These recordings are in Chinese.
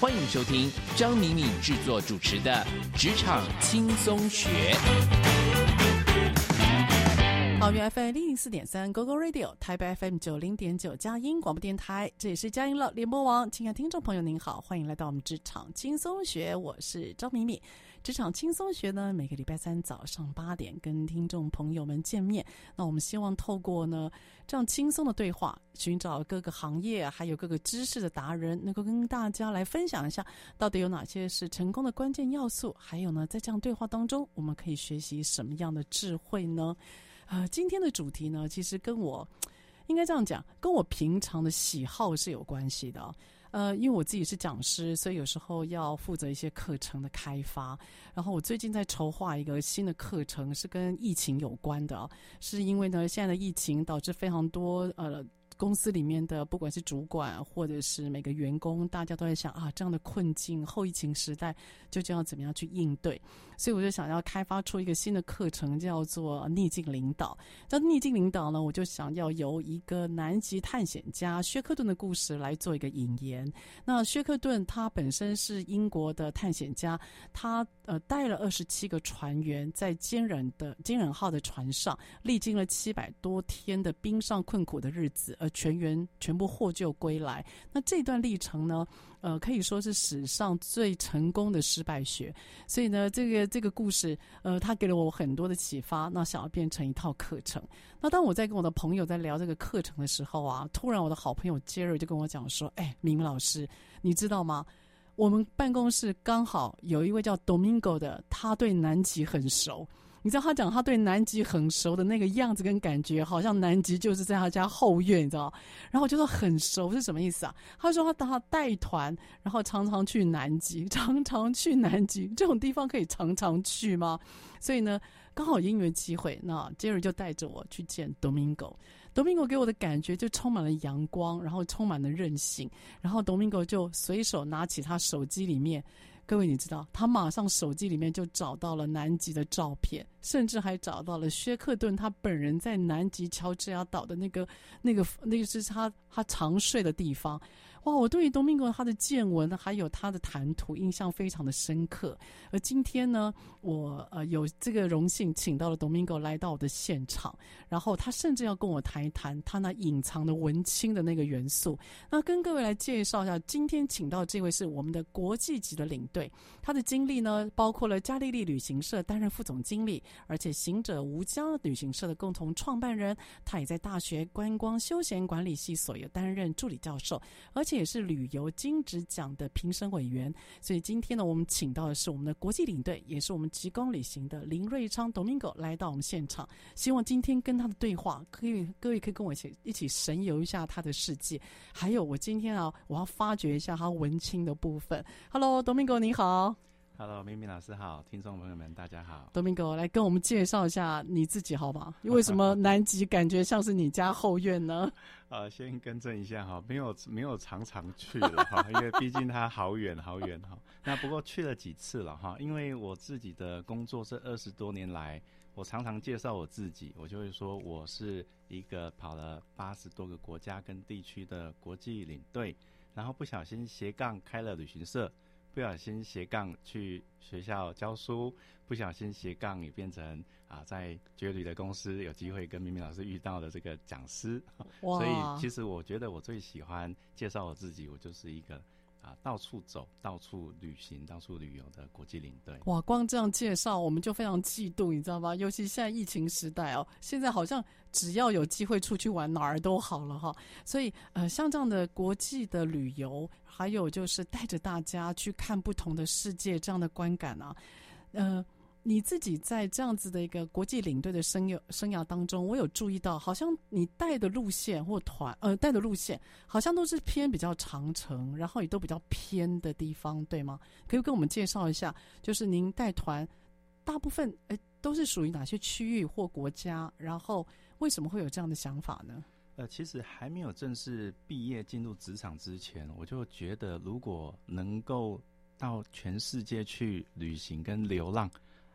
欢迎收听张敏敏制作主持的《职场轻松学》。桃园 FM 零零四点三，Google Radio，台北 FM 九零点九，佳音广播电台，这里是佳音乐联播网。亲爱的听众朋友，您好，欢迎来到我们《职场轻松学》，我是张敏敏。职场轻松学呢，每个礼拜三早上八点跟听众朋友们见面。那我们希望透过呢这样轻松的对话，寻找各个行业还有各个知识的达人，能够跟大家来分享一下，到底有哪些是成功的关键要素？还有呢，在这样对话当中，我们可以学习什么样的智慧呢？呃，今天的主题呢，其实跟我应该这样讲，跟我平常的喜好是有关系的。呃，因为我自己是讲师，所以有时候要负责一些课程的开发。然后我最近在筹划一个新的课程，是跟疫情有关的。是因为呢，现在的疫情导致非常多呃。公司里面的不管是主管或者是每个员工，大家都在想啊，这样的困境，后疫情时代究竟要怎么样去应对？所以我就想要开发出一个新的课程，叫做逆境领导。这逆境领导呢，我就想要由一个南极探险家薛克顿的故事来做一个引言。那薛克顿他本身是英国的探险家，他呃带了二十七个船员在坚忍的坚忍号的船上，历经了七百多天的冰上困苦的日子，而全员全部获救归来，那这段历程呢，呃，可以说是史上最成功的失败学。所以呢，这个这个故事，呃，他给了我很多的启发，那想要变成一套课程。那当我在跟我的朋友在聊这个课程的时候啊，突然我的好朋友 Jerry 就跟我讲说：“哎，明明老师，你知道吗？我们办公室刚好有一位叫 Domingo 的，他对南极很熟。”你知道他讲他对南极很熟的那个样子跟感觉，好像南极就是在他家后院，你知道？然后我就说很熟是什么意思啊？他说他当他带团，然后常常去南极，常常去南极这种地方可以常常去吗？所以呢，刚好因缘机会，那杰瑞就带着我去见 Domingo。Domingo 给我的感觉就充满了阳光，然后充满了韧性，然后 Domingo 就随手拿起他手机里面。各位，你知道，他马上手机里面就找到了南极的照片，甚至还找到了薛克顿他本人在南极乔治亚岛的那个、那个、那个是他他常睡的地方。哇，我对于 Domingo 他的见闻还有他的谈吐印象非常的深刻。而今天呢，我呃有这个荣幸请到了 Domingo 来到我的现场，然后他甚至要跟我谈一谈他那隐藏的文青的那个元素。那跟各位来介绍一下，今天请到这位是我们的国际级的领队，他的经历呢包括了加利利旅行社担任副总经理，而且行者无疆旅行社的共同创办人，他也在大学观光休闲管理系所有担任助理教授，而也是旅游金质奖的评审委员，所以今天呢，我们请到的是我们的国际领队，也是我们极光旅行的林瑞昌 Domingo 来到我们现场。希望今天跟他的对话，可以各位可以跟我一起一起神游一下他的世界。还有，我今天啊，我要发掘一下他文青的部分。Hello，Domingo，你好。Hello，明明老师好，听众朋友们大家好。Domingo 来跟我们介绍一下你自己好吗？为什么南极感觉像是你家后院呢？呃，先更正一下哈，没有没有常常去了哈，因为毕竟它好远好远哈。那不过去了几次了哈，因为我自己的工作这二十多年来，我常常介绍我自己，我就会说我是一个跑了八十多个国家跟地区的国际领队。然后不小心斜杠开了旅行社，不小心斜杠去学校教书，不小心斜杠也变成啊，在绝旅的公司有机会跟明明老师遇到的这个讲师。所以其实我觉得我最喜欢介绍我自己，我就是一个。啊，到处走，到处旅行，到处旅游的国际领队。哇，光这样介绍，我们就非常嫉妒，你知道吗？尤其现在疫情时代哦，现在好像只要有机会出去玩，哪儿都好了哈。所以，呃，像这样的国际的旅游，还有就是带着大家去看不同的世界，这样的观感啊，呃。你自己在这样子的一个国际领队的生涯生涯当中，我有注意到，好像你带的路线或团呃带的路线，好像都是偏比较长城，然后也都比较偏的地方，对吗？可以跟我们介绍一下，就是您带团大部分诶都是属于哪些区域或国家？然后为什么会有这样的想法呢？呃，其实还没有正式毕业进入职场之前，我就觉得如果能够到全世界去旅行跟流浪。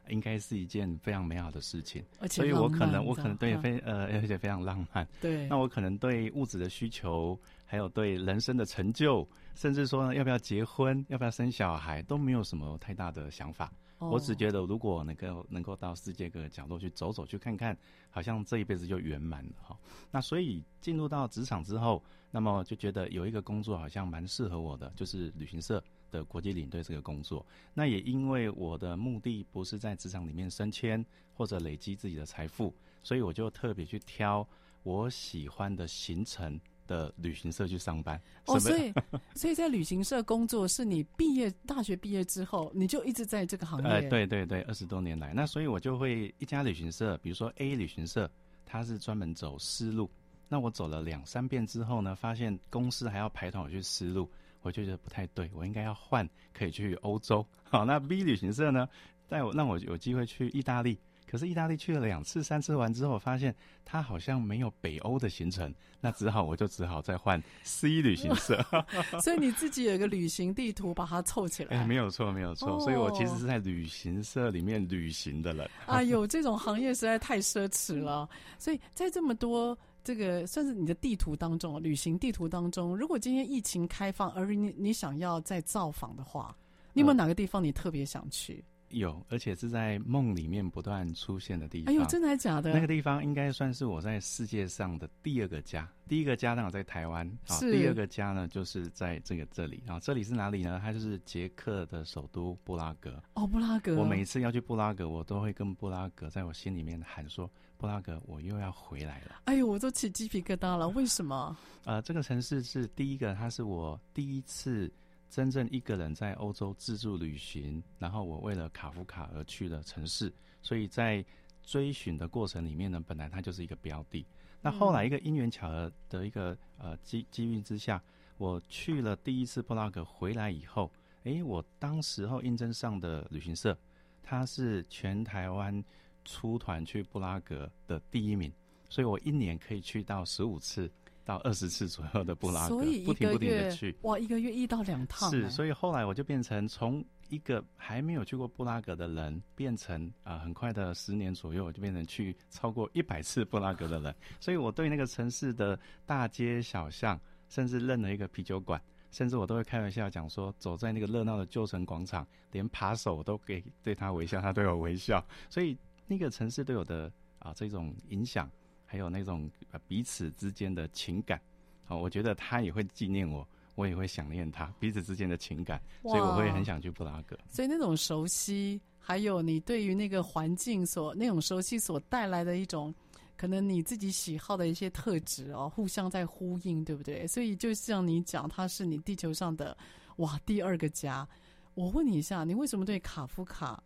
应该是一件非常美好的事情，所以我可能我可能对非呃而且非常浪漫。对，那我可能对物质的需求，还有对人生的成就，甚至说呢要不要结婚，要不要生小孩，都没有什么太大的想法。我只觉得如果能够能够到世界各个角落去走走去看看，好像这一辈子就圆满了哈。那所以进入到职场之后，那么就觉得有一个工作好像蛮适合我的，就是旅行社的国际领队这个工作，那也因为我的目的不是在职场里面升迁或者累积自己的财富，所以我就特别去挑我喜欢的行程的旅行社去上班。哦，所以 所以在旅行社工作是你毕业大学毕业之后你就一直在这个行业？呃，对对对，二十多年来，那所以我就会一家旅行社，比如说 A 旅行社，它是专门走丝路，那我走了两三遍之后呢，发现公司还要排团我去丝路。我就觉得不太对，我应该要换，可以去欧洲。好，那 B 旅行社呢，带我让我有机会去意大利。可是意大利去了两次、三次完之后，发现它好像没有北欧的行程，那只好我就只好再换 C 旅行社。所以你自己有一个旅行地图，把它凑起来。哎，没有错，没有错。Oh. 所以我其实是在旅行社里面旅行的人。哎呦，这种行业实在太奢侈了。所以在这么多。这个算是你的地图当中，旅行地图当中，如果今天疫情开放，而你你想要再造访的话，你有没有哪个地方你特别想去？有，而且是在梦里面不断出现的地方。哎呦，真的还假的？那个地方应该算是我在世界上的第二个家。第一个家呢，我在台湾啊。第二个家呢，就是在这个这里啊。这里是哪里呢？它就是捷克的首都布拉格。哦，布拉格。我每一次要去布拉格，我都会跟布拉格在我心里面喊说：“布拉格，我又要回来了。”哎呦，我都起鸡皮疙瘩了。为什么？呃，这个城市是第一个，它是我第一次。真正一个人在欧洲自助旅行，然后我为了卡夫卡而去的城市，所以在追寻的过程里面呢，本来它就是一个标的。那后来一个因缘巧合的一个呃机机遇之下，我去了第一次布拉格，回来以后，诶，我当时候应征上的旅行社，它是全台湾出团去布拉格的第一名，所以我一年可以去到十五次。到二十次左右的布拉格，所以不停不停的去，哇，一个月一到两趟。是，所以后来我就变成从一个还没有去过布拉格的人，变成啊、呃，很快的十年左右，我就变成去超过一百次布拉格的人。所以我对那个城市的大街小巷，甚至认了一个啤酒馆，甚至我都会开玩笑讲说，走在那个热闹的旧城广场，连扒手我都给对他微笑，他对我微笑。所以那个城市对我的啊、呃、这种影响。还有那种彼此之间的情感，好，我觉得他也会纪念我，我也会想念他，彼此之间的情感，所以我会很想去布拉格。所以那种熟悉，还有你对于那个环境所那种熟悉所带来的一种，可能你自己喜好的一些特质哦，互相在呼应，对不对？所以就像你讲，他是你地球上的哇第二个家。我问你一下，你为什么对卡夫卡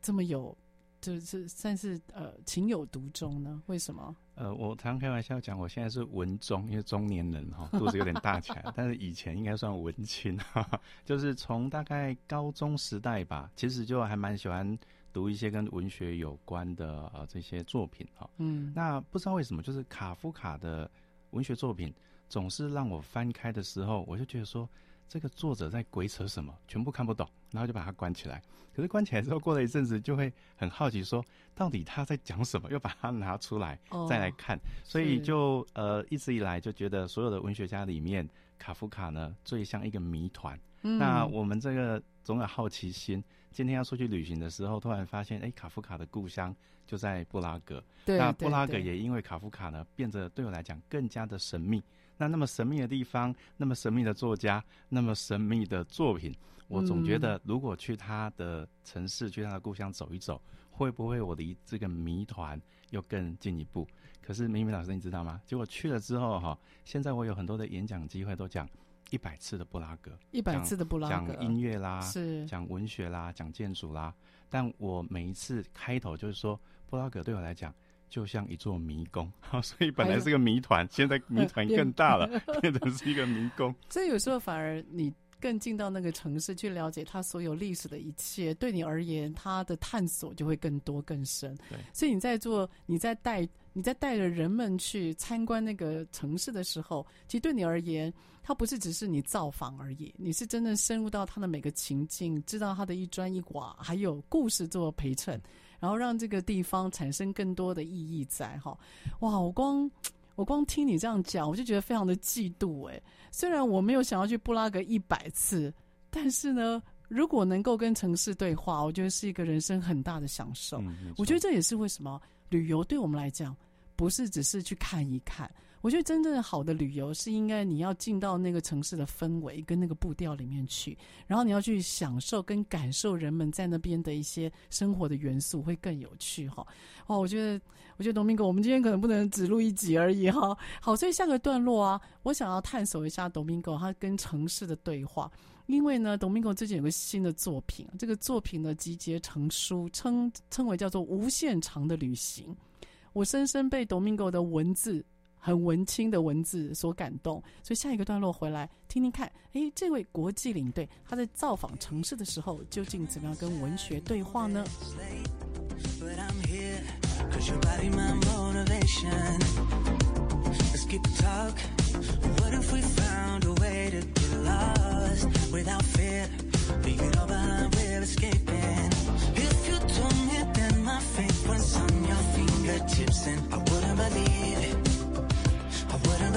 这么有？就是算是呃情有独钟呢？为什么？呃，我常开玩笑讲，我现在是文中，因为中年人哈，肚子有点大起来，但是以前应该算文青哈，就是从大概高中时代吧，其实就还蛮喜欢读一些跟文学有关的呃这些作品哈。嗯，那不知道为什么，就是卡夫卡的文学作品总是让我翻开的时候，我就觉得说。这个作者在鬼扯什么，全部看不懂，然后就把它关起来。可是关起来之后，过了一阵子，就会很好奇，说到底他在讲什么，又把它拿出来再来看。哦、所以就呃一直以来就觉得，所有的文学家里面，卡夫卡呢最像一个谜团。嗯、那我们这个总有好奇心，今天要出去旅行的时候，突然发现，哎，卡夫卡的故乡就在布拉格。对，那布拉格也因为卡夫卡呢，变得对我来讲更加的神秘。那那么神秘的地方，那么神秘的作家，那么神秘的作品，我总觉得，如果去他的城市，嗯、去他的故乡走一走，会不会我离这个谜团又更进一步？可是明明老师，你知道吗？结果去了之后，哈，现在我有很多的演讲机会，都讲一百次的布拉格，一百次的布拉格，讲音乐啦，是讲文学啦，讲建筑啦。但我每一次开头就是说，布拉格对我来讲。就像一座迷宫，好 所以本来是个谜团，现在谜团更大了，变成是一个迷宫。所以有时候反而你更进到那个城市去了解它所有历史的一切，对你而言，它的探索就会更多更深。对，所以你在做，你在带，你在带着人们去参观那个城市的时候，其实对你而言，它不是只是你造访而已，你是真正深入到它的每个情境，知道它的一砖一瓦，还有故事做陪衬。然后让这个地方产生更多的意义在哈，哇！我光我光听你这样讲，我就觉得非常的嫉妒哎。虽然我没有想要去布拉格一百次，但是呢，如果能够跟城市对话，我觉得是一个人生很大的享受。嗯，我觉得这也是为什么旅游对我们来讲，不是只是去看一看。我觉得真正好的旅游是应该你要进到那个城市的氛围跟那个步调里面去，然后你要去享受跟感受人们在那边的一些生活的元素，会更有趣哈。哦，我觉得，我觉得 Domingo，我们今天可能不能只录一集而已哈。好，所以下个段落啊，我想要探索一下 Domingo 他跟城市的对话，因为呢，Domingo 最近有个新的作品，这个作品呢集结成书，称称为叫做《无限长的旅行》。我深深被 Domingo 的文字。很文青的文字所感动，所以下一个段落回来听听看，诶，这位国际领队他在造访城市的时候，究竟怎么样跟文学对话呢？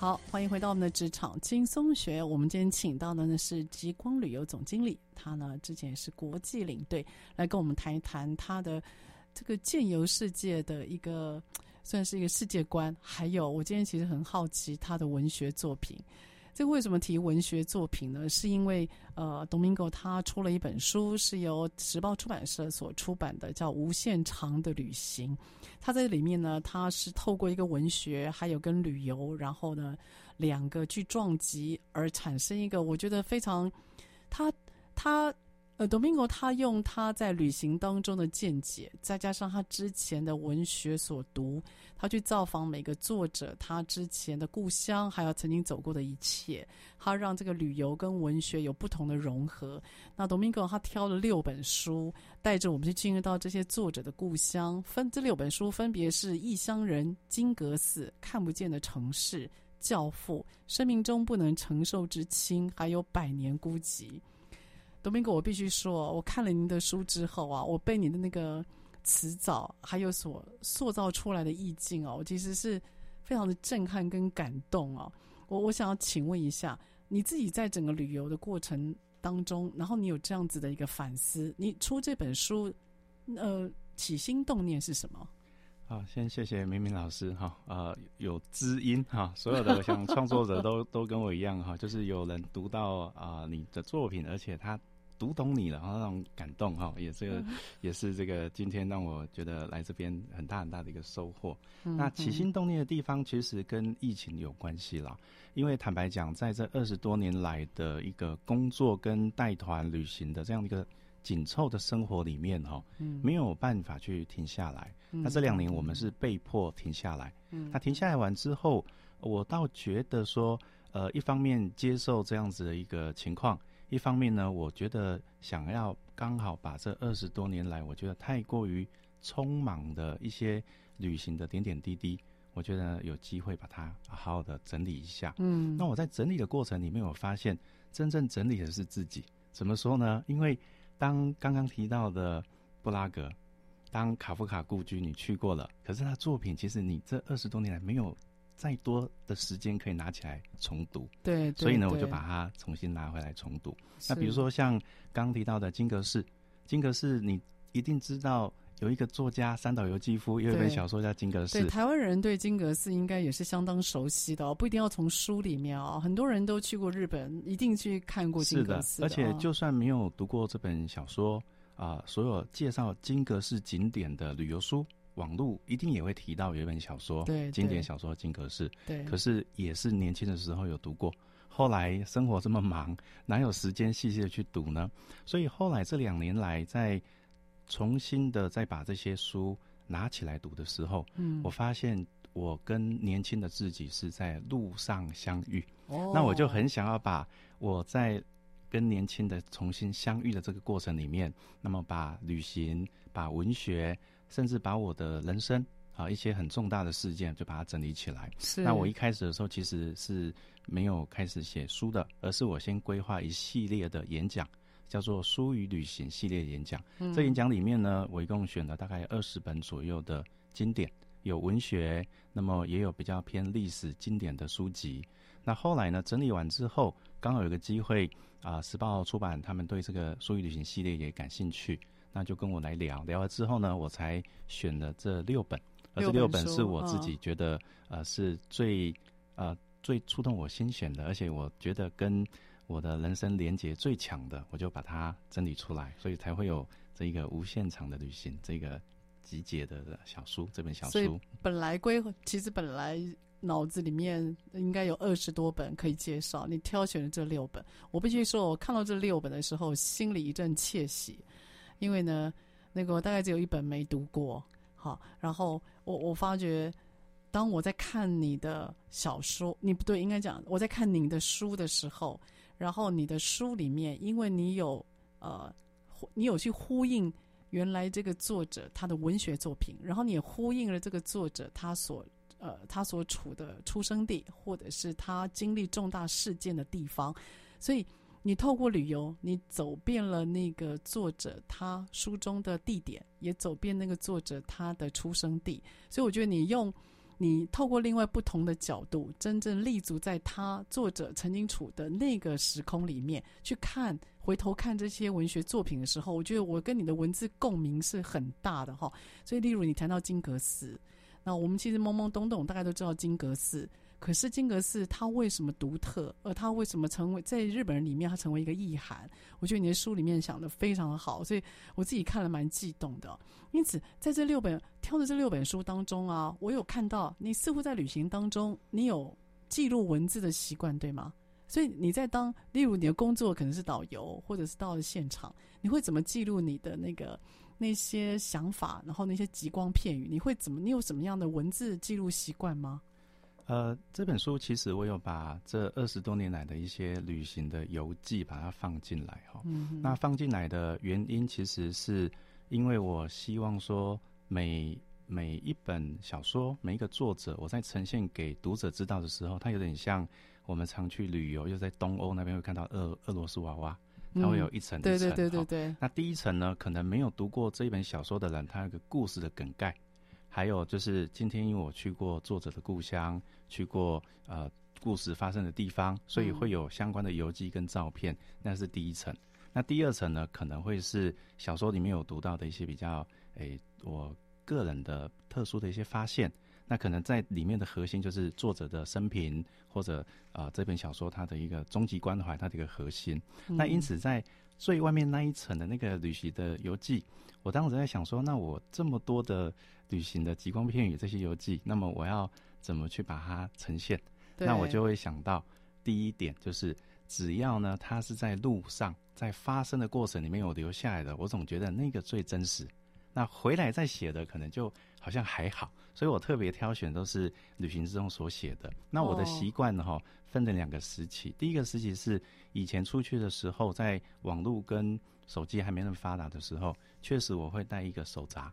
好欢迎回到我们的职场轻松学。我们今天请到的呢是极光旅游总经理，他呢之前也是国际领队，来跟我们谈一谈他的这个建游世界的一个算是一个世界观。还有，我今天其实很好奇他的文学作品。这为什么提文学作品呢？是因为呃，Domingo 他出了一本书，是由时报出版社所出版的，叫《无限长的旅行》。他在里面呢，他是透过一个文学，还有跟旅游，然后呢两个去撞击，而产生一个我觉得非常他他。呃，Domingo 他用他在旅行当中的见解，再加上他之前的文学所读，他去造访每个作者他之前的故乡，还有曾经走过的一切，他让这个旅游跟文学有不同的融合。那 Domingo 他挑了六本书，带着我们去进入到这些作者的故乡。分这六本书分别是《异乡人》、《金阁寺》、《看不见的城市》、《教父》、《生命中不能承受之轻》，还有《百年孤寂》。Domingo，我必须说，我看了您的书之后啊，我被你的那个词藻还有所塑造出来的意境哦，我其实是。非常的震撼跟感动哦。我我想要请问一下，你自己在整个旅游的过程当中，然后你有这样子的一个反思，你出这本书，呃，起心动念是什么？好，先谢谢明明老师哈，呃，有知音哈，所有的像创作者都 都跟我一样哈，就是有人读到啊、你的作品，而且他读懂你了，然后那种感动哈，也是个也是这个今天让我觉得来这边很大很大的一个收获。嗯、那起心动念的地方，其实跟疫情有关系啦，因为坦白讲，在这二十多年来的一个工作跟带团旅行的这样一个。紧凑的生活里面，哈，没有办法去停下来。嗯、那这两年我们是被迫停下来。嗯，那停下来完之后，我倒觉得说，呃，一方面接受这样子的一个情况，一方面呢，我觉得想要刚好把这二十多年来，我觉得太过于匆忙的一些旅行的点点滴滴，我觉得有机会把它好好的整理一下。嗯，那我在整理的过程里面，我发现真正整理的是自己。怎么说呢？因为当刚刚提到的布拉格，当卡夫卡故居你去过了，可是他作品其实你这二十多年来没有再多的时间可以拿起来重读，对，对，所以呢，我就把它重新拿回来重读。那比如说像刚刚提到的金阁寺，金阁寺你一定知道。有一个作家三岛由纪夫，有一本小说叫《金阁寺》。对，台湾人对金阁寺应该也是相当熟悉的哦，不一定要从书里面哦。很多人都去过日本，一定去看过金阁寺。是的，而且就算没有读过这本小说啊、呃，所有介绍金阁寺景点的旅游书，网络一定也会提到有一本小说，对，经典小说《金阁寺》。对，可是也是年轻的时候有读过，后来生活这么忙，哪有时间细细的去读呢？所以后来这两年来在。重新的再把这些书拿起来读的时候，嗯，我发现我跟年轻的自己是在路上相遇。哦，那我就很想要把我在跟年轻的重新相遇的这个过程里面，那么把旅行、把文学，甚至把我的人生啊一些很重大的事件，就把它整理起来。是。那我一开始的时候其实是没有开始写书的，而是我先规划一系列的演讲。叫做“书与旅行”系列演讲。嗯，这演讲里面呢，我一共选了大概二十本左右的经典，有文学，那么也有比较偏历史经典的书籍。那后来呢，整理完之后，刚好有个机会啊，呃，时报出版他们对这个“书与旅行”系列也感兴趣，那就跟我来聊聊了之后呢，我才选了这六本，而这六本是我自己觉得，哦，呃是最呃最触动我心弦的，而且我觉得跟。我的人生连接最强的，我就把它整理出来，所以才会有这一个无限长的旅行这个集结的小书。这本小书，本来规其实本来脑子里面应该有二十多本可以介绍，你挑选了这六本。我必须说，我看到这六本的时候，心里一阵窃喜，因为呢，那个大概只有一本没读过。好，然后我我发觉，当我在看你的小说，你不对，应该讲我在看你的书的时候。然后你的书里面，因为你有呃，你有去呼应原来这个作者他的文学作品，然后你也呼应了这个作者他所呃他所处的出生地，或者是他经历重大事件的地方，所以你透过旅游，你走遍了那个作者他书中的地点，也走遍那个作者他的出生地，所以我觉得你用。你透过另外不同的角度，真正立足在他作者曾经处的那个时空里面去看，回头看这些文学作品的时候，我觉得我跟你的文字共鸣是很大的哈。所以，例如你谈到金阁寺，那我们其实懵懵懂懂，大概都知道金阁寺。可是金阁寺它为什么独特？而它为什么成为在日本人里面它成为一个意涵？我觉得你的书里面想的非常的好，所以我自己看了蛮激动的。因此，在这六本挑的这六本书当中啊，我有看到你似乎在旅行当中你有记录文字的习惯，对吗？所以你在当例如你的工作可能是导游，或者是到了现场，你会怎么记录你的那个那些想法，然后那些极光片语？你会怎么？你有什么样的文字记录习惯吗？呃，这本书其实我有把这二十多年来的一些旅行的游记把它放进来哈。嗯。那放进来的原因，其实是因为我希望说每，每每一本小说，每一个作者，我在呈现给读者知道的时候，它有点像我们常去旅游，又在东欧那边会看到俄俄罗斯娃娃，它会有一层一层。对对对对对。那第一层呢，可能没有读过这一本小说的人，他有个故事的梗概。还有就是今天因为我去过作者的故乡，去过呃故事发生的地方，所以会有相关的游记跟照片，那是第一层。那第二层呢，可能会是小说里面有读到的一些比较诶、欸，我个人的特殊的一些发现。那可能在里面的核心就是作者的生平，或者啊、呃、这本小说它的一个终极关怀，它的一个核心。嗯、那因此在最外面那一层的那个旅行的游记，我当时在想说，那我这么多的旅行的极光片语这些游记，那么我要怎么去把它呈现？那我就会想到第一点就是，只要呢它是在路上在发生的过程里面有留下来的，我总觉得那个最真实。那回来再写的可能就好像还好，所以我特别挑选都是旅行之中所写的。那我的习惯呢，哈，分了两个时期。第一个时期是以前出去的时候，在网络跟手机还没那么发达的时候，确实我会带一个手札。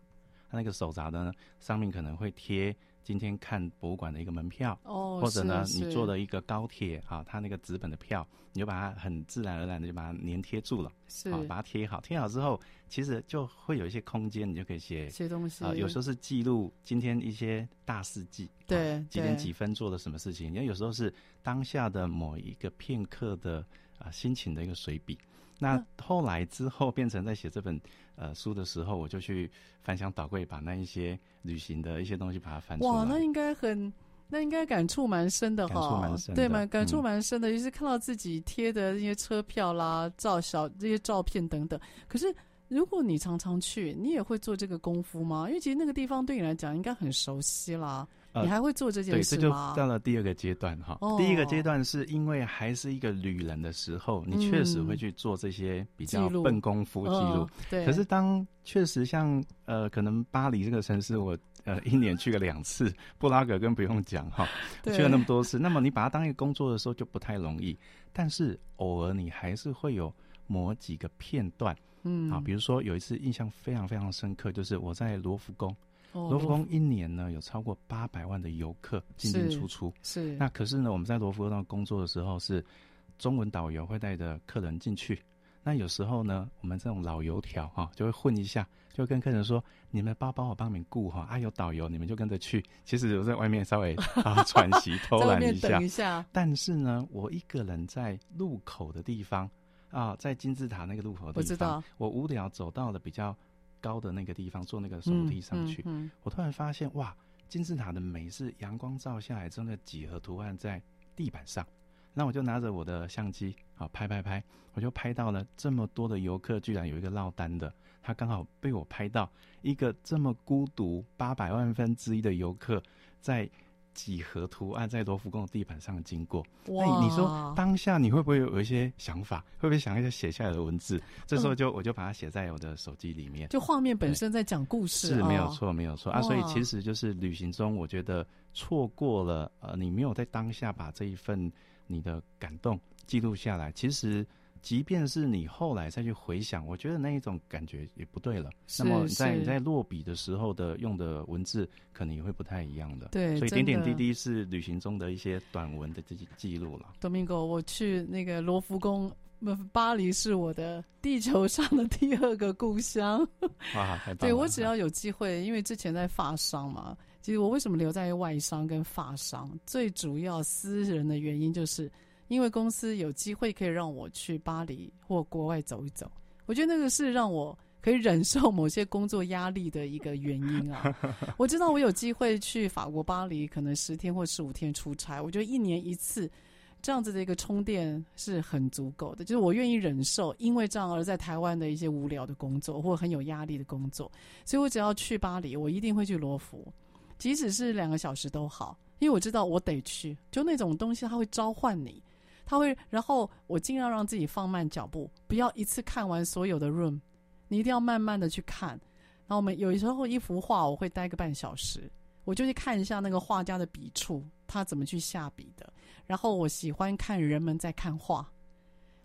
那个手札呢，上面可能会贴。今天看博物馆的一个门票，哦，或者呢，你坐了一个高铁啊，它那个纸本的票，你就把它很自然而然的就把它粘贴住了，是，啊，把它贴好，贴好之后，其实就会有一些空间，你就可以写写东西。啊，有时候是记录今天一些大事记，对，啊，几点几分做了什么事情，因为有时候是当下的某一个片刻的啊心情的一个随笔。那后来之后变成在写这本呃书的时候，我就去翻箱倒柜，把那一些旅行的一些东西把它翻出来。哇，那应该很，那应该感触蛮深的哈。感触蛮深的，对吗？感触蛮深的，就、嗯、是看到自己贴的那些车票啦、照小这些照片等等。可是如果你常常去，你也会做这个功夫吗？因为其实那个地方对你来讲应该很熟悉啦。你还会做这件事吗？对，这就到了第二个阶段哈。Oh. 第一个阶段是因为还是一个旅人的时候，你确实会去做这些比较笨功夫记录。Uh, 对。可是当确实像呃，可能巴黎这个城市，我呃一年去个两次，布拉格更不用讲哈，去了那么多次。那么你把它当一个工作的时候就不太容易。但是偶尔你还是会有某几个片段，嗯，啊，比如说有一次印象非常非常深刻，就是我在罗浮宫。罗浮宫一年呢，有超过八百万的游客进进出出。是。那可是呢，我们在罗浮宫工作的时候，是中文导游会带着客人进去。那有时候呢，我们这种老油条哈，就会混一下，就跟客人说：“你们包包我帮你们顾哈，啊有导游你们就跟着去。”其实我在外面稍微 啊喘息偷懒一下。等一下。但是呢，我一个人在路口的地方啊，在金字塔那个路口的地方，我知道。我无聊走到了比较。高的那个地方坐那个手梯上去，嗯嗯嗯，我突然发现哇，金字塔的美是阳光照下来，真的几何图案在地板上。那我就拿着我的相机，好拍拍拍，我就拍到了这么多的游客，居然有一个落单的，他刚好被我拍到一个这么孤独八百万分之一的游客在。几何图案在罗浮宫的地板上经过，那你说当下你会不会有一些想法？会不会想一些写下来的文字？这时候就我就把它写在我的手机里面，就画面本身在讲故事，是没有错，没有错啊。所以其实就是旅行中，我觉得错过了呃，你没有在当下把这一份你的感动记录下来，其实。即便是你后来再去回想，我觉得那一种感觉也不对了。那么在你在落笔的时候的用的文字，可能也会不太一样的。对，所以点点滴滴是旅行中的一些短文的这些记录了。Domingo，我去那个罗浮宫，巴黎是我的地球上的第二个故乡。哇，太棒了！对，我只要有机会，因为之前在发商嘛，其实我为什么留在外商跟发商，最主要私人的原因就是。因为公司有机会可以让我去巴黎或国外走一走，我觉得那个是让我可以忍受某些工作压力的一个原因啊。我知道我有机会去法国巴黎，可能十天或十五天出差，我觉得一年一次这样子的一个充电是很足够的。就是我愿意忍受因为这样而在台湾的一些无聊的工作或很有压力的工作，所以我只要去巴黎，我一定会去罗浮，即使是两个小时都好，因为我知道我得去，就那种东西它会召唤你。他会，然后我尽量让自己放慢脚步，不要一次看完所有的 room，你一定要慢慢的去看。然后我们有时候一幅画，我会待个半小时，我就去看一下那个画家的笔触，他怎么去下笔的。然后我喜欢看人们在看画，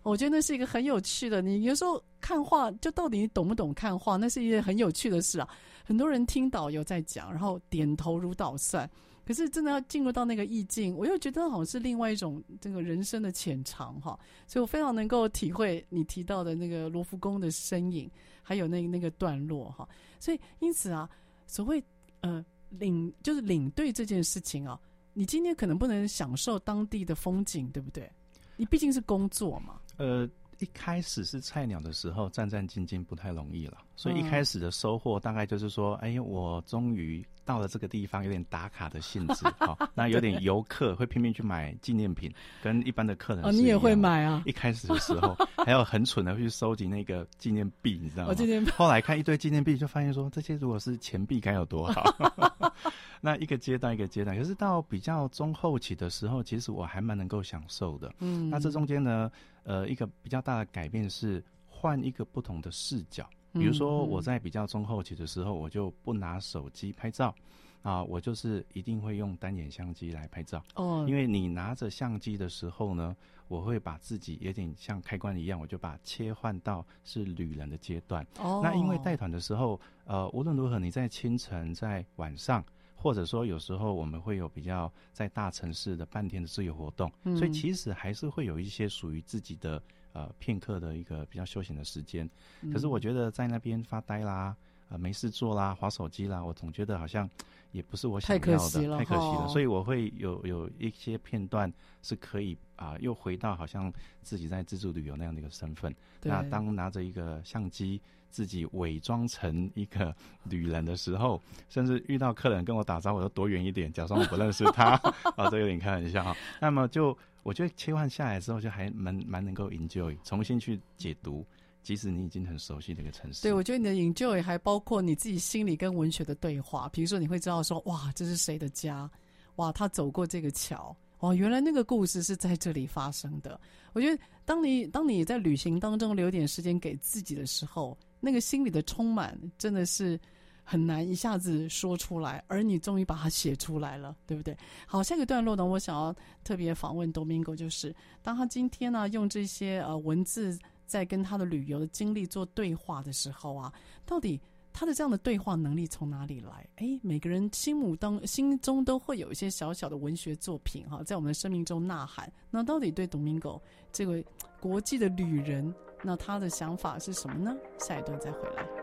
我觉得那是一个很有趣的。你有时候看画，就到底你懂不懂看画，那是一件很有趣的事啊。很多人听导游在讲，然后点头如捣蒜。可是真的要进入到那个意境，我又觉得好像是另外一种这个人生的浅长哈，所以我非常能够体会你提到的那个罗浮宫的身影，还有那那个段落哈。所以因此啊，所谓呃领就是领队这件事情啊，你今天可能不能享受当地的风景，对不对？你毕竟是工作嘛。呃。一开始是菜鸟的时候，战战兢兢不太容易了，所以一开始的收获大概就是说，哎，我终于到了这个地方，有点打卡的性质，好、哦，那有点游客会拼命去买纪念品，跟一般的客人哦，你也会买啊？一开始的时候，还有很蠢的会去收集那个纪念币，你知道吗？纪念币。后来看一堆纪念币，就发现说，这些如果是钱币该有多好。那一个阶段一个阶段，可是到比较中后期的时候，其实我还蛮能够享受的。嗯，那这中间呢？呃，一个比较大的改变是换一个不同的视角。比如说，我在比较中后期的时候，我就不拿手机拍照，啊，我就是一定会用单眼相机来拍照。哦，因为你拿着相机的时候呢，我会把自己有点像开关一样，我就把切换到是旅人的阶段。哦，那因为带团的时候，呃，无论如何，你在清晨、在晚上。或者说，有时候我们会有比较在大城市的半天的自由活动，嗯、所以其实还是会有一些属于自己的呃片刻的一个比较休闲的时间。嗯、可是我觉得在那边发呆啦，呃没事做啦，划手机啦，我总觉得好像 也不是我想要的，太可惜了，太可惜了。所以我会有有一些片段是可以啊、呃，又回到好像自己在自助旅游那样的一个身份。那当拿着一个相机。自己伪装成一个旅人的时候，甚至遇到客人跟我打招呼，我都躲远一点，假装我不认识他 啊，这有点开玩笑哈。那么就我觉得切换下来之后，就还蛮蛮能够 enjoy，重新去解读，即使你已经很熟悉这个城市。对，我觉得你的 enjoy 还包括你自己心里跟文学的对话，比如说你会知道说，哇，这是谁的家？哇，他走过这个桥。哦，原来那个故事是在这里发生的。我觉得，当你当你在旅行当中留点时间给自己的时候，那个心里的充满真的是很难一下子说出来，而你终于把它写出来了，对不对？好，下一个段落呢，我想要特别访问 Domingo，就是当他今天呢用这些呃文字在跟他的旅游的经历做对话的时候啊，到底。他的这样的对话能力从哪里来？诶，每个人心目当心中都会有一些小小的文学作品哈，在我们的生命中呐喊。那到底对 Domingo 这个国际的旅人，那他的想法是什么呢？下一段再回来。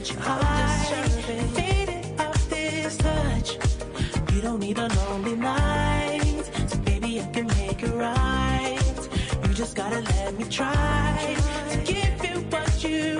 get you. Faded off this touch. You don't need a lonely night. So baby, I can make it right. You just gotta let me try to give you what you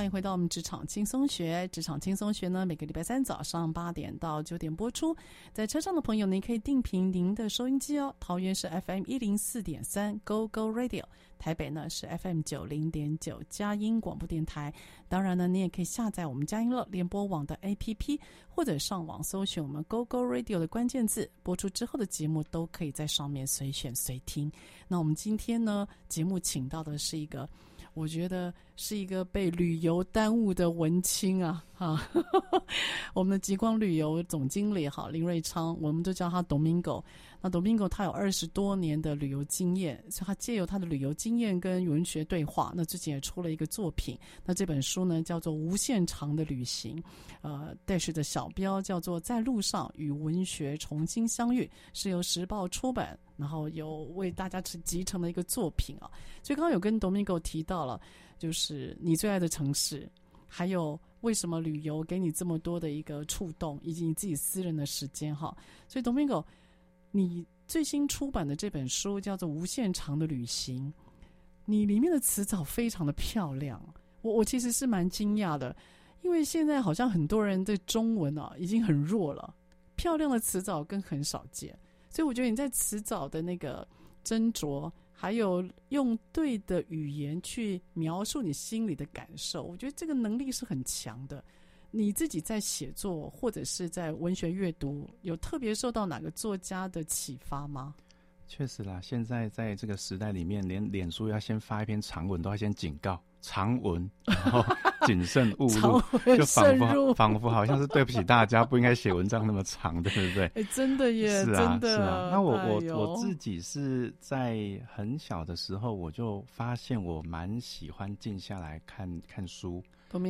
欢迎回到我们职场轻松学。职场轻松学呢，每个礼拜三早上八点到九点播出。在车上的朋友，您可以定频您的收音机哦。桃园是 FM 一零四点三 Go Go Radio，台北呢是 FM 九零点九佳音广播电台。当然呢，你也可以下载我们佳音乐联播网的 APP，或者上网搜寻我们 Go Go Radio 的关键字，播出之后的节目都可以在上面随选随听。那我们今天呢，节目请到的是一个。我觉得是一个被旅游耽误的文青啊！哈，我们的极光旅游总经理哈林瑞昌，我们都叫他 Domingo。那 Domingo 他有二十多年的旅游经验，所以他借由他的旅游经验跟文学对话。那最近也出了一个作品，那这本书呢叫做《无限长的旅行》，呃，但是的小标叫做《在路上与文学重新相遇》，是由时报出版。然后有为大家集成的一个作品啊，所以刚刚有跟 Domingo 提到了，就是你最爱的城市，还有为什么旅游给你这么多的一个触动，以及你自己私人的时间哈。所以 Domingo，你最新出版的这本书叫做《无限长的旅行》，你里面的词藻非常的漂亮，我我其实是蛮惊讶的，因为现在好像很多人对中文啊已经很弱了，漂亮的词藻更很少见。所以我觉得你在词藻的那个斟酌，还有用对的语言去描述你心里的感受，我觉得这个能力是很强的。你自己在写作或者是在文学阅读，有特别受到哪个作家的启发吗？确实啦，现在在这个时代里面，连脸书要先发一篇长文，都要先警告。长文，然后 谨慎勿入，就仿佛仿佛好像是对不起大家，不应该写文章那么长的，对不对？哎，真的耶，是啊，是啊。那我我、哎、我自己是在很小的时候，我就发现我蛮喜欢静下来看看书。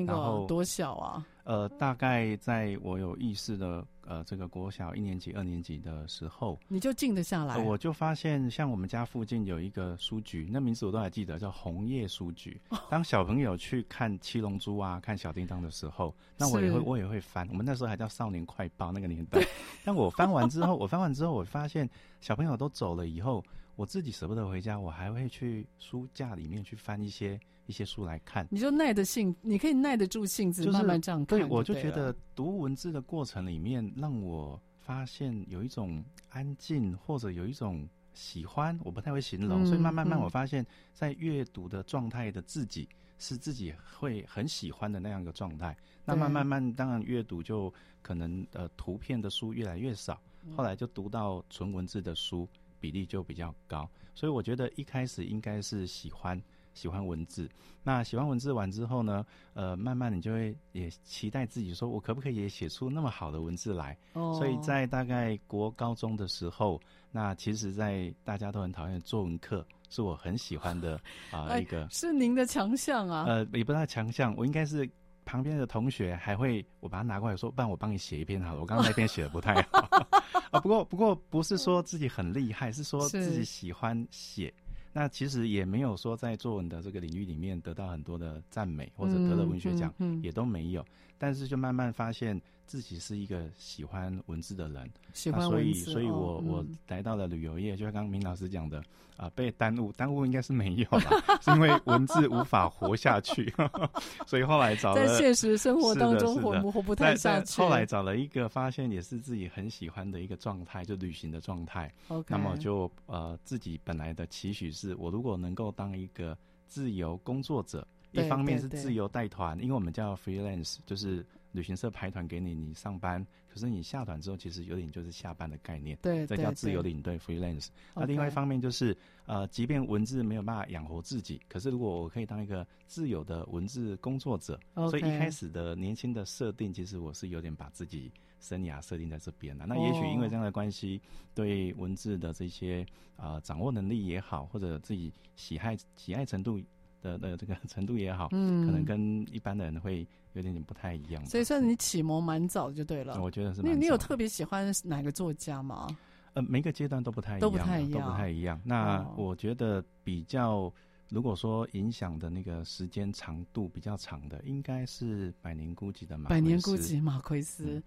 然后多小啊？呃，大概在我有意识的呃这个国小一年级、二年级的时候，你就静得下来。呃、我就发现，像我们家附近有一个书局，那名字我都还记得，叫红叶书局。当小朋友去看七龙珠啊、看小叮当的时候，那我也会我也会翻。我们那时候还叫少年快报那个年代。但我翻完之后，我翻完之后，我发现小朋友都走了以后，我自己舍不得回家，我还会去书架里面去翻一些。一些书来看，你就耐得性，你可以耐得住性子，慢慢这样看。对，我就觉得读文字的过程里面，让我发现有一种安静，或者有一种喜欢，我不太会形容。所以慢慢慢，我发现，在阅读的状态的自己，是自己会很喜欢的那样一个状态。那慢慢慢，当然阅读就可能呃图片的书越来越少，后来就读到纯文字的书比例就比较高。所以我觉得一开始应该是喜欢。喜欢文字，那喜欢文字完之后呢？呃，慢慢你就会也期待自己说，我可不可以也写出那么好的文字来？哦，所以在大概国高中的时候，那其实，在大家都很讨厌的作文课，是我很喜欢的 啊、呃、一个。是您的强项啊？呃，也不知道强项，我应该是旁边的同学还会我把它拿过来说，不然我帮你写一篇好了。我刚刚那篇写的不太好 啊，不过不过不是说自己很厉害，是说自己喜欢写。那其实也没有说在作文的这个领域里面得到很多的赞美，或者得了文学奖，也都没有。但是就慢慢发现自己是一个喜欢文字的人，喜欢文字，所以所以我我来到了旅游业，就像刚刚明老师讲的啊，被耽误，耽误应该是没有了，是因为文字无法活下去，所以后来找了在现实生活当中活不活不太下去。后来找了一个发现也是自己很喜欢的一个状态，就旅行的状态。Okay. 那么就呃自己本来的期许是我如果能够当一个自由工作者。一方面是自由带团，因为我们叫 freelance，就是旅行社排团给你，你上班，可是你下团之后，其实有点就是下班的概念。对，这叫自由领队 freelance。那另外一方面就是，呃，即便文字没有办法养活自己，可是如果我可以当一个自由的文字工作者，所以一开始的年轻的设定，其实我是有点把自己生涯设定在这边的。那也许因为这样的关系，对文字的这些呃掌握能力也好，或者自己喜爱喜爱程度。的的这个 程度也好，嗯，可能跟一般的人会有点点不太一样，所以算你启蒙蛮早的就对了。我觉得是。你你有特别喜欢哪个作家吗？呃，每个阶段都不太一样，都不太一样，都不太一样。那我觉得比较如果说影响的那个时间长度比较长的，应该是《百年孤寂》的马奎斯。百年孤寂马奎斯。嗯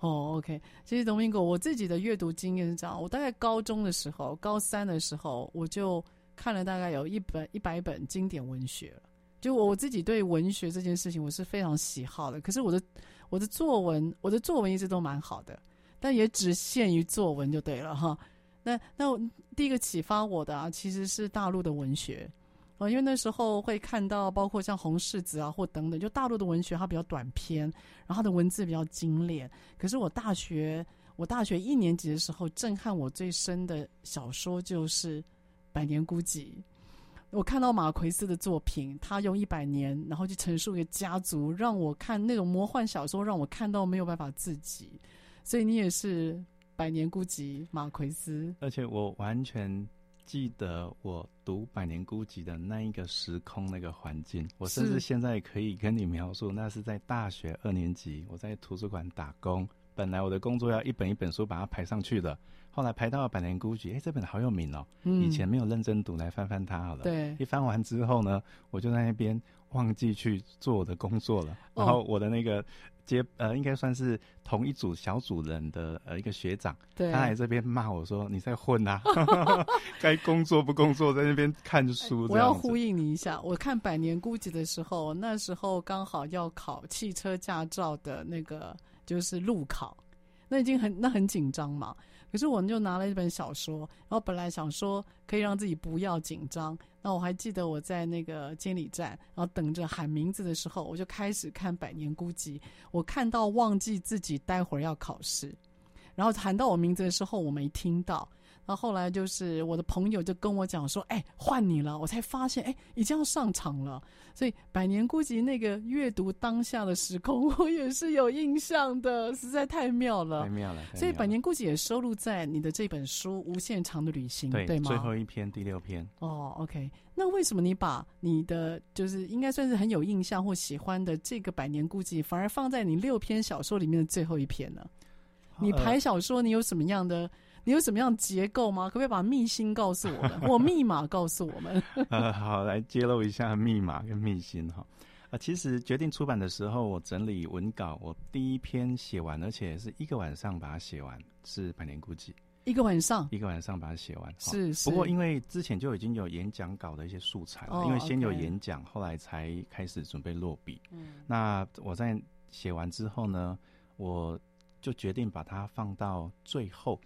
哦，OK。其实 Domingo，我自己的阅读经验是这样：我大概高中的时候，高三的时候，我就看了大概有一本一百本经典文学了。就我自己对文学这件事情，我是非常喜好的。可是我的我的作文，我的作文一直都蛮好的，但也只限于作文就对了哈。那那第一个启发我的啊，其实是大陆的文学。啊，因为那时候会看到，包括像红柿子啊，或等等，就大陆的文学，它比较短篇，然后它的文字比较精炼。可是我大学，我大学一年级的时候，震撼我最深的小说就是《百年孤寂》。我看到马奎斯的作品，他用一百年，然后去陈述一个家族，让我看那种魔幻小说，让我看到没有办法自己。所以你也是《百年孤寂》马奎斯，而且我完全。记得我读《百年孤寂》的那一个时空、那个环境，我甚至现在可以跟你描述，那是在大学二年级，我在图书馆打工。本来我的工作要一本一本书把它排上去的，后来排到了《百年孤寂》，哎，这本好有名哦，嗯，以前没有认真读，来翻翻它好了。对，一翻完之后呢，我就在那边忘记去做我的工作了，然后我的那个。接呃，应该算是同一组小组人的呃一个学长，对他来这边骂我说，你在混啊，该工作不工作，在那边看书。我要呼应你一下，我看《百年孤寂》的时候，那时候刚好要考汽车驾照的那个就是路考，那已经很那很紧张嘛。可是我就拿了一本小说，然后本来想说可以让自己不要紧张。那我还记得我在那个监理站，然后等着喊名字的时候，我就开始看《百年孤寂》。我看到忘记自己待会儿要考试，然后喊到我名字的时候，我没听到。然后后来就是我的朋友就跟我讲说：“哎，换你了。”我才发现，哎，已经要上场了。所以《百年孤寂》那个阅读当下的时空，我也是有印象的，实在太妙了，太妙了。所以《百年孤寂》也收录在你的这本书《无限长的旅行》，对，对吗？最后一篇，第六篇。哦，OK。那为什么你把你的就是应该算是很有印象或喜欢的这个《百年孤寂》，反而放在你六篇小说里面的最后一篇呢？你排小说，你有什么样的？你有什么样的结构吗？可不可以把秘辛告诉我们，或密码告诉我们？呃，好，来揭露一下密码跟秘辛哈。啊、呃，其实决定出版的时候，我整理文稿，我第一篇写完，而且是一个晚上把它写完，是《百年孤寂》。一个晚上，一个晚上把它写完。是，是。不过因为之前就已经有演讲稿的一些素材了，哦、因为先有演讲，后来才开始准备落笔。嗯。那我在写完之后呢，我就决定把它放到最后。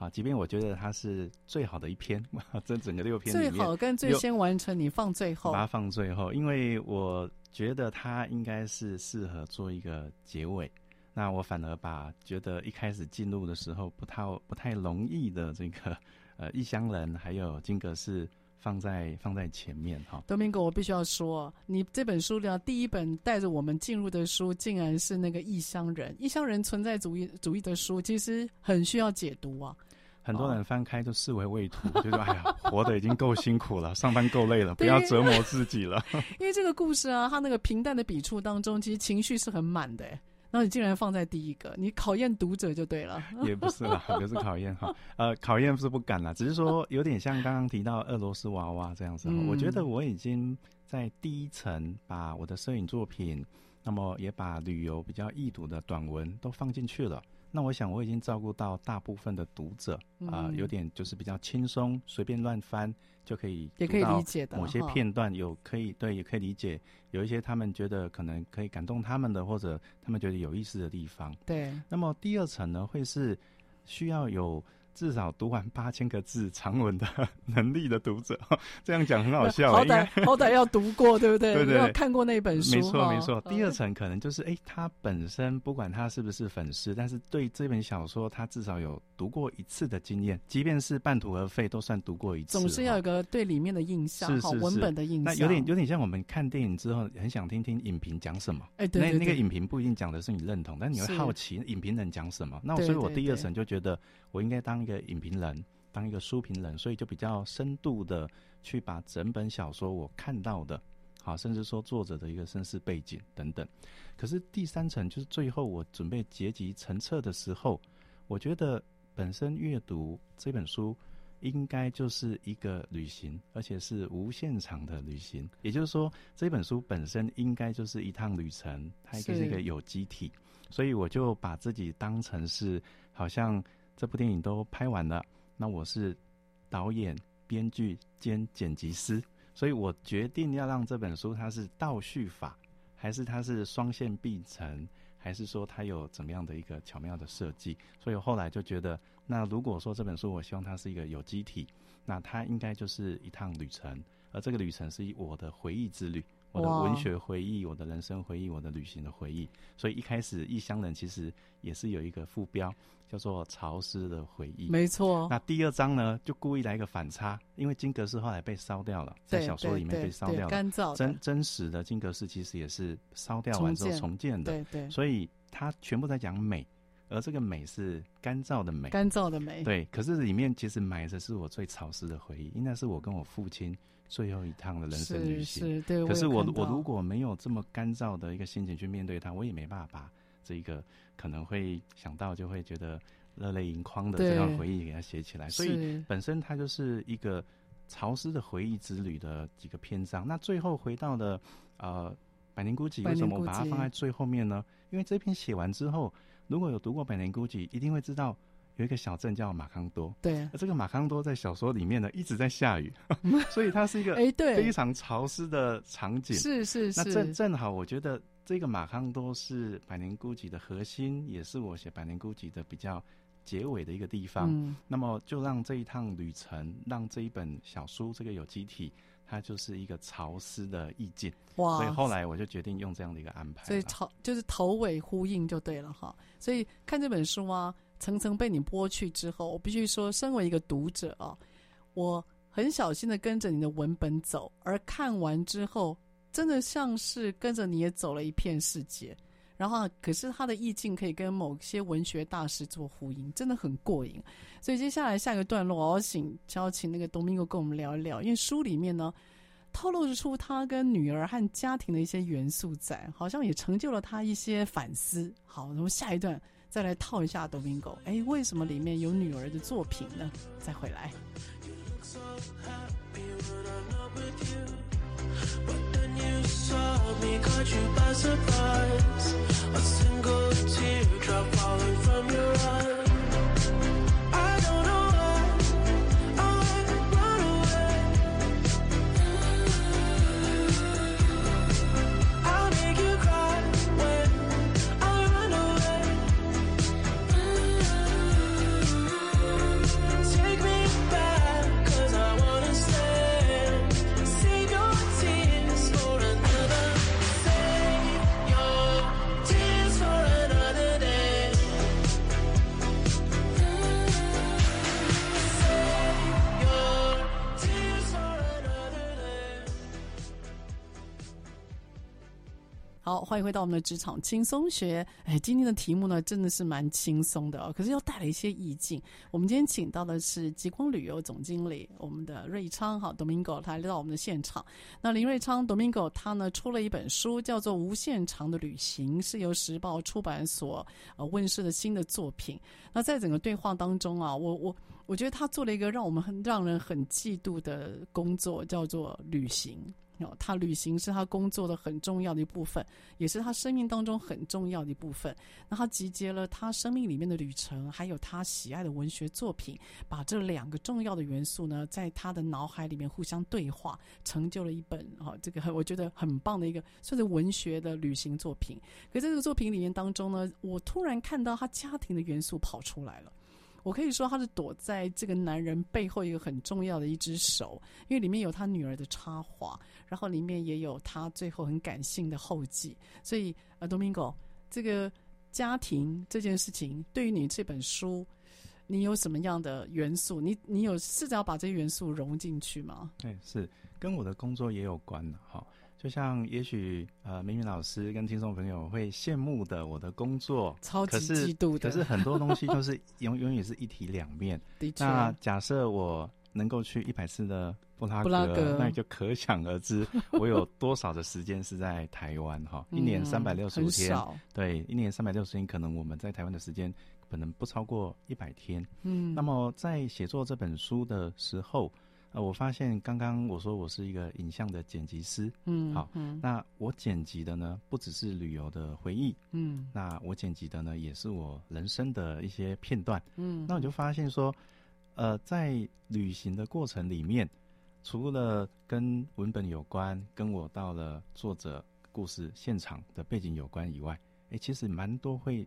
啊，即便我觉得它是最好的一篇，这整个六篇最好跟最先完成，你放最后，把它放最后，因为我觉得它应该是适合做一个结尾。那我反而把觉得一开始进入的时候不太不太容易的这个呃异乡人还有金阁寺放在放在前面哈。Domingo，我必须要说，你这本书的第一本带着我们进入的书，竟然是那个异乡人，异乡人存在主义主义的书，其实很需要解读啊。很多人翻开就视为畏途，就说：“哎呀，活得已经够辛苦了，上班够累了，不要折磨自己了。”因为这个故事啊，它那个平淡的笔触当中，其实情绪是很满的。然后你竟然放在第一个，你考验读者就对了。也不是啦，也是考验哈。呃，考验不是不敢啦，只是说有点像刚刚提到俄罗斯娃娃这样子。嗯、我觉得我已经在第一层把我的摄影作品，那么也把旅游比较易读的短文都放进去了。那我想我已经照顾到大部分的读者啊、呃，有点就是比较轻松，随便乱翻就可以也可以理解的某些片段有可以对也可以理解，有一些他们觉得可能可以感动他们的或者他们觉得有意思的地方。对，那么第二层呢会是需要有。至少读完八千个字长文的能力的读者，这样讲很好笑。好歹好歹要读过，对不对？对对，要看过那本书。没错没错。第二层可能就是，哎，他本身不管他是不是粉丝，但是对这本小说他至少有读过一次的经验，即便是半途而废，都算读过一次。总是要有个对里面的印象，是是是，文本的印象。那有点有点像我们看电影之后，很想听听影评讲什么。哎，对。那那个影评不一定讲的是你认同，但你会好奇影评人讲什么。那所以我第二层就觉得。我应该当一个影评人，当一个书评人，所以就比较深度的去把整本小说我看到的，好，甚至说作者的一个身世背景等等。可是第三层就是最后我准备结集成册的时候，我觉得本身阅读这本书应该就是一个旅行，而且是无限长的旅行。也就是说，这本书本身应该就是一趟旅程，它就是一个有机体。所以我就把自己当成是，好像这部电影都拍完了，那我是导演、编剧兼剪辑师，所以我决定要让这本书它是倒叙法，还是它是双线并成，还是说它有怎么样的一个巧妙的设计？所以我后来就觉得，那如果说这本书我希望它是一个有机体，那它应该就是一趟旅程，而这个旅程是以我的回忆之旅。我的文学回忆，我的人生回忆，我的旅行的回忆。所以一开始《异乡人》其实也是有一个副标，叫做“潮湿的回忆”。没错。那第二章呢，就故意来一个反差，因为金阁寺后来被烧掉了，在小说里面被烧掉了。干燥。真真实的金阁寺其实也是烧掉完之后重建的。对对。所以它全部在讲美，而这个美是干燥的美。干燥的美。对。可是里面其实埋的是我最潮湿的回忆，应该是我跟我父亲。最后一趟的人生旅行，是是对，可是我我如果没有这么干燥的一个心情去面对它，我也没办法把这一个可能会想到就会觉得热泪盈眶的这段回忆给它写起来。所以本身它就是一个潮湿的回忆之旅的几个篇章。那最后回到了呃《百年孤寂》，为什么我把它放在最后面呢？因为这篇写完之后，如果有读过《百年孤寂》，一定会知道。有一个小镇叫马康多，对，而这个马康多在小说里面呢一直在下雨，所以它是一个非常潮湿的场景。是是是。那正正好，我觉得这个马康多是《百年孤寂》的核心，也是我写《百年孤寂》的比较结尾的一个地方。嗯。那么就让这一趟旅程，让这一本小书这个有机体，它就是一个潮湿的意境。哇！所以后来我就决定用这样的一个安排。所以潮就是头尾呼应就对了哈。所以看这本书啊。层层被你剥去之后，我必须说，身为一个读者啊，我很小心的跟着你的文本走，而看完之后，真的像是跟着你也走了一片世界。然后，可是他的意境可以跟某些文学大师做呼应，真的很过瘾。所以接下来下一个段落，我要请邀请那个 Domingo 跟我们聊一聊，因为书里面呢，透露出他跟女儿和家庭的一些元素在，好像也成就了他一些反思。好，那么下一段。再来套一下 Domingo，哎，为什么里面有女儿的作品呢？再回来。好，欢迎回到我们的职场轻松学。哎，今天的题目呢，真的是蛮轻松的哦，可是又带了一些意境。我们今天请到的是极光旅游总经理，我们的瑞昌哈 Domingo，他来到我们的现场。那林瑞昌 Domingo 他呢出了一本书，叫做《无限长的旅行》，是由时报出版所呃问世的新的作品。那在整个对话当中啊，我我我觉得他做了一个让我们很让人很嫉妒的工作，叫做旅行。他旅行是他工作的很重要的一部分，也是他生命当中很重要的一部分。那他集结了他生命里面的旅程，还有他喜爱的文学作品，把这两个重要的元素呢，在他的脑海里面互相对话，成就了一本哦，这个我觉得很棒的一个算是文学的旅行作品。可在这个作品里面当中呢，我突然看到他家庭的元素跑出来了。我可以说他是躲在这个男人背后一个很重要的一只手，因为里面有他女儿的插画，然后里面也有他最后很感性的后记。所以，呃，Domingo，这个家庭这件事情对于你这本书，你有什么样的元素？你你有试着要把这些元素融进去吗？对，是跟我的工作也有关的哈。就像也许呃，明明老师跟听众朋友会羡慕的我的工作，超级嫉妒的。可是，可是很多东西就是永 永远是一体两面。的确。那假设我能够去一百次的布拉格，拉格那你就可想而知，我有多少的时间是在台湾哈。一年三百六十五天，嗯、对，一年三百六十天，可能我们在台湾的时间可能不超过一百天。嗯，那么在写作这本书的时候，呃，我发现刚刚我说我是一个影像的剪辑师，嗯，好，嗯，那我剪辑的呢，不只是旅游的回忆，嗯，那我剪辑的呢，也是我人生的一些片段，嗯，那我就发现说，呃，在旅行的过程里面，除了跟文本有关，跟我到了作者故事现场的背景有关以外，哎，其实蛮多会。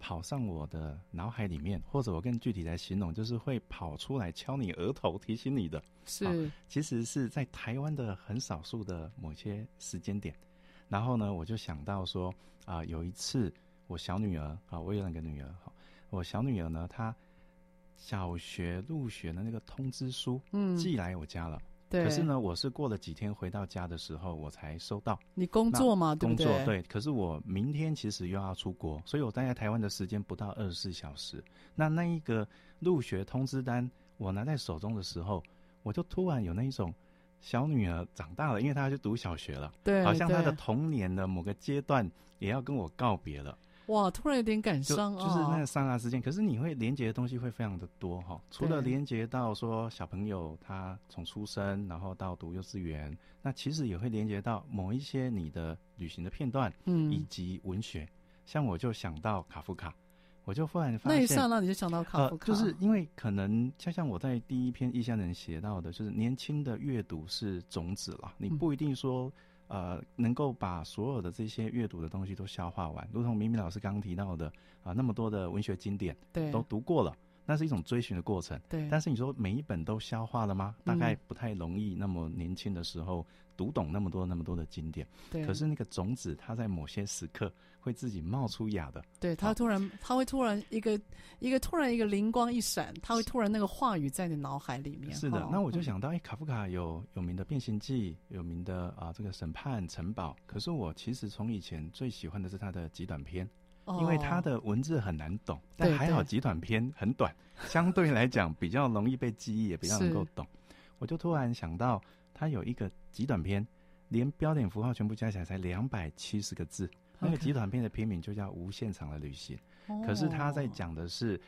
跑上我的脑海里面，或者我更具体来形容，就是会跑出来敲你额头提醒你的，是，啊、其实是在台湾的很少数的某些时间点。然后呢，我就想到说啊、呃，有一次我小女儿啊，我有两个女儿，好，我小女儿呢，她小学入学的那个通知书，嗯，寄来我家了。可是呢，我是过了几天回到家的时候，我才收到。你工作嘛，工作对，对。可是我明天其实又要出国，所以我待在台湾的时间不到二十四小时。那那一个入学通知单，我拿在手中的时候，我就突然有那一种小女儿长大了，因为她要去读小学了，对，好像她的童年的某个阶段也要跟我告别了。哇，突然有点感伤哦，就是那个刹那之间，可是你会连接的东西会非常的多哈。除了连接到说小朋友他从出生然后到读幼稚园，那其实也会连接到某一些你的旅行的片段，嗯，以及文学。像我就想到卡夫卡，我就忽然发现那一刹那你就想到卡夫卡，呃，就是因为可能像像我在第一篇异乡人写到的，就是年轻的阅读是种子啦，你不一定说。嗯呃，能够把所有的这些阅读的东西都消化完，如同明明老师刚刚提到的啊、呃，那么多的文学经典，对，都读过了，那是一种追寻的过程，对。但是你说每一本都消化了吗？大概不太容易。那么年轻的时候读懂那么多那么多的经典，对。可是那个种子，它在某些时刻会自己冒出芽的。对，他突然，他会突然一个一个突然一个灵光一闪，他会突然那个话语在你脑海里面。是的，那我就想到，哎、欸，卡夫卡有有名的《变形记》，有名的啊、呃、这个审判城堡。可是我其实从以前最喜欢的是他的极短篇，哦、因为他的文字很难懂，但还好极短篇很短，对对相对来讲比较容易被记忆，也比较能够懂。我就突然想到，他有一个极短篇，连标点符号全部加起来才两百七十个字。那个集团片的片名就叫《无限长的旅行》，可是他在讲的是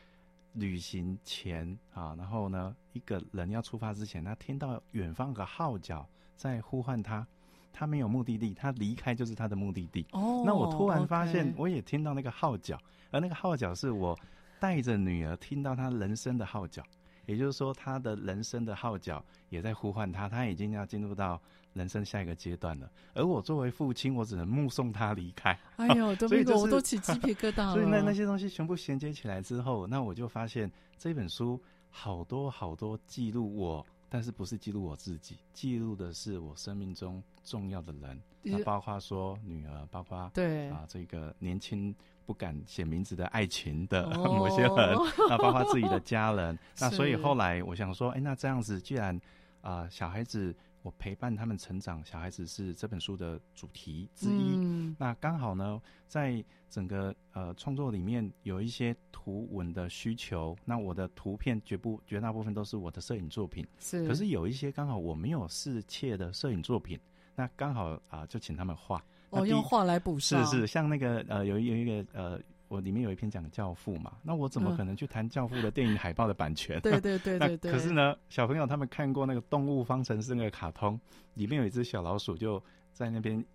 旅行前啊，然后呢，一个人要出发之前，他听到远方有个号角在呼唤他，他没有目的地，他离开就是他的目的地。哦，那我突然发现，我也听到那个号角，而那个号角是我带着女儿听到她人生的号角，也就是说，她的人生的号角也在呼唤她，她已经要进入到。人生下一个阶段了，而我作为父亲，我只能目送他离开。哎呦，都被我都起鸡皮疙瘩了。所以那那些东西全部衔接起来之后，那我就发现这本书好多好多记录我，但是不是记录我自己，记录的是我生命中重要的人，那包括说女儿，包括对啊这个年轻不敢写名字的爱情的、哦、某些人，那包括自己的家人。那所以后来我想说，哎，那这样子既然啊、呃、小孩子。我陪伴他们成长，小孩子是这本书的主题之一。嗯、那刚好呢，在整个呃创作里面有一些图文的需求。那我的图片绝不绝大部分都是我的摄影作品，是。可是有一些刚好我没有适切的摄影作品，那刚好啊、呃、就请他们画。哦，用画来补上。是是，像那个呃有有一个呃。我里面有一篇讲教父嘛，那我怎么可能去谈教父的电影海报的版权？对对对对对。可是呢，小朋友他们看过那个《动物方程式》那个卡通，里面有一只小老鼠就在那边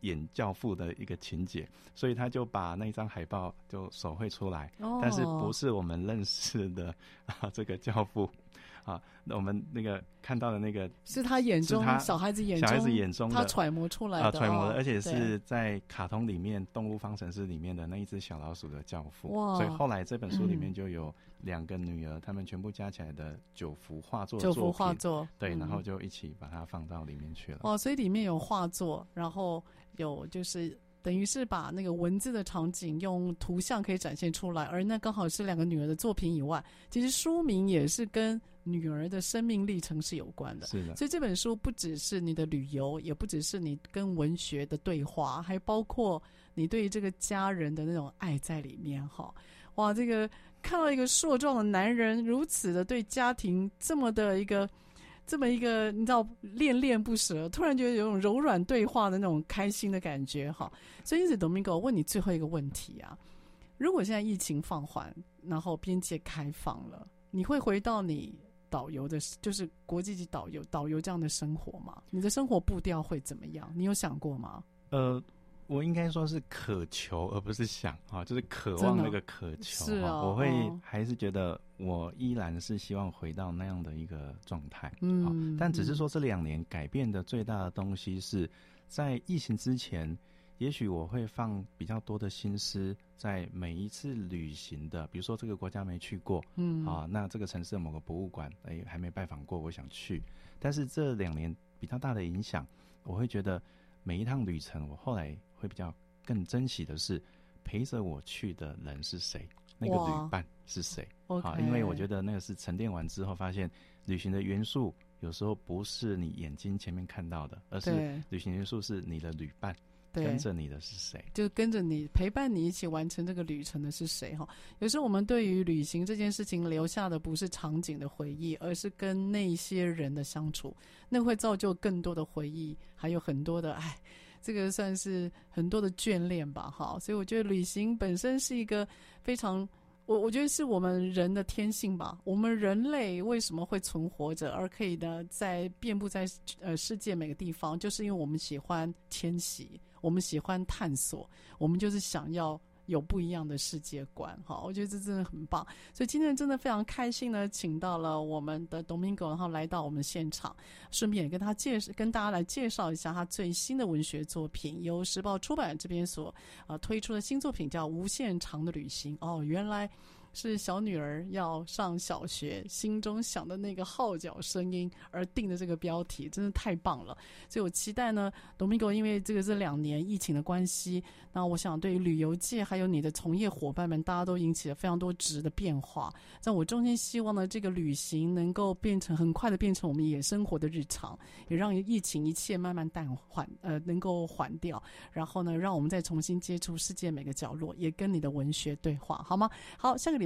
演教父的一个情节，所以他就把那张海报就手绘出来，哦，但是不是我们认识的啊 这个教父。啊，那我们那个看到的那个是他眼中他小孩子眼中小孩子眼中他揣摩出来的，啊，揣摩的，哦，而且是在卡通里面《动物方程式》里面的那一只小老鼠的教父。哇！所以后来这本书里面就有两个女儿，嗯，他们全部加起来的九幅画作，九幅画作，对，嗯，然后就一起把它放到里面去了。哦，所以里面有画作，然后有就是。等于是把那个文字的场景用图像可以展现出来，而那刚好是两个女儿的作品以外，其实书名也是跟女儿的生命历程是有关的。是的，所以这本书不只是你的旅游，也不只是你跟文学的对话，还包括你对于这个家人的那种爱在里面。哈，哇，这个看到一个硕壮的男人如此的对家庭这么的一个。这么一个你知道恋恋不舍，突然觉得有种柔软对话的那种开心的感觉哈。所以因此，Domingo，我问你最后一个问题啊：如果现在疫情放缓，然后边界开放了，你会回到你导游的，就是国际级导游导游这样的生活吗？你的生活步调会怎么样？你有想过吗？呃。我应该说是渴求，而不是想啊，就是渴望那个渴求。是啊，我会还是觉得我依然是希望回到那样的一个状态。嗯，但只是说这两年改变的最大的东西是在疫情之前，也许我会放比较多的心思在每一次旅行的，比如说这个国家没去过，嗯啊，那这个城市的某个博物馆哎还没拜访过，我想去。但是这两年比较大的影响，我会觉得每一趟旅程，我后来。会比较更珍惜的是陪着我去的人是谁，那个旅伴是谁？好因为我觉得那个是沉淀完之后发现，旅行的元素有时候不是你眼睛前面看到的，而是旅行元素是你的旅伴，跟着你的是谁？就跟着你陪伴你一起完成这个旅程的是谁？哈，有时候我们对于旅行这件事情留下的不是场景的回忆，而是跟那些人的相处，那会造就更多的回忆，还有很多的爱。这个算是很多的眷恋吧，哈，所以我觉得旅行本身是一个非常，我我觉得是我们人的天性吧。我们人类为什么会存活着，而可以呢，在遍布在呃世界每个地方，就是因为我们喜欢迁徙，我们喜欢探索，我们就是想要。有不一样的世界观，哈，我觉得这真的很棒。所以今天真的非常开心呢，请到了我们的 Domingo，然后来到我们现场，顺便跟他介绍，跟大家来介绍一下他最新的文学作品，由时报出版这边所呃推出的新作品，叫《无限长的旅行》。哦，原来。是小女儿要上小学，心中想的那个号角声音而定的这个标题，真的太棒了。所以我期待呢，Domingo，因为这个这两年疫情的关系，那我想对于旅游界还有你的从业伙伴们，大家都引起了非常多值的变化。在我衷心希望呢，这个旅行能够变成很快的变成我们也生活的日常，也让疫情一切慢慢淡缓，呃，能够缓掉。然后呢，让我们再重新接触世界每个角落，也跟你的文学对话，好吗？好，下个礼。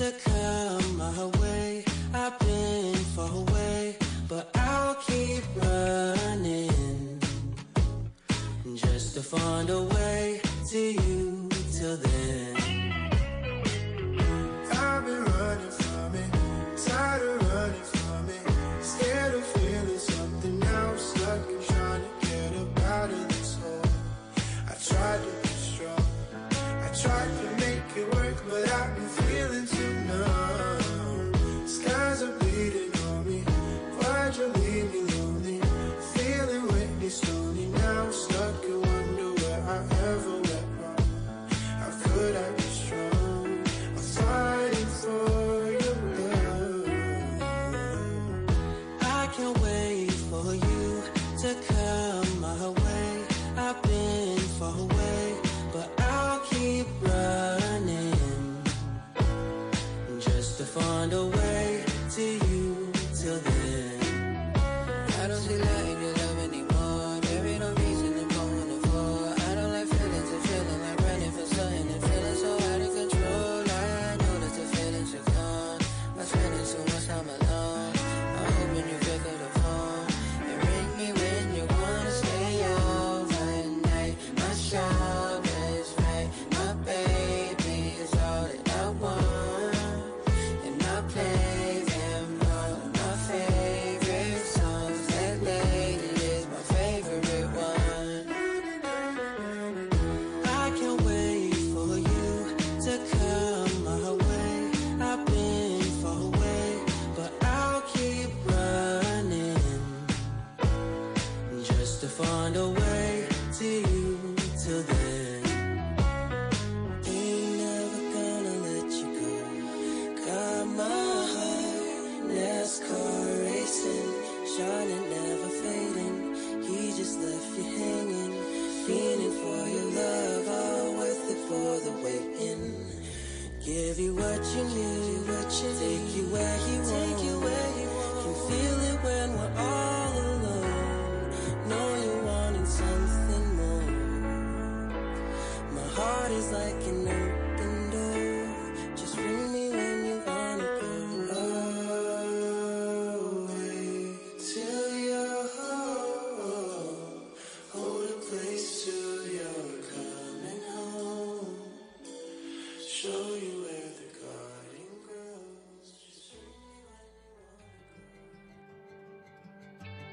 to come my way. I've been far away, but I'll keep running just to find a way to you till then.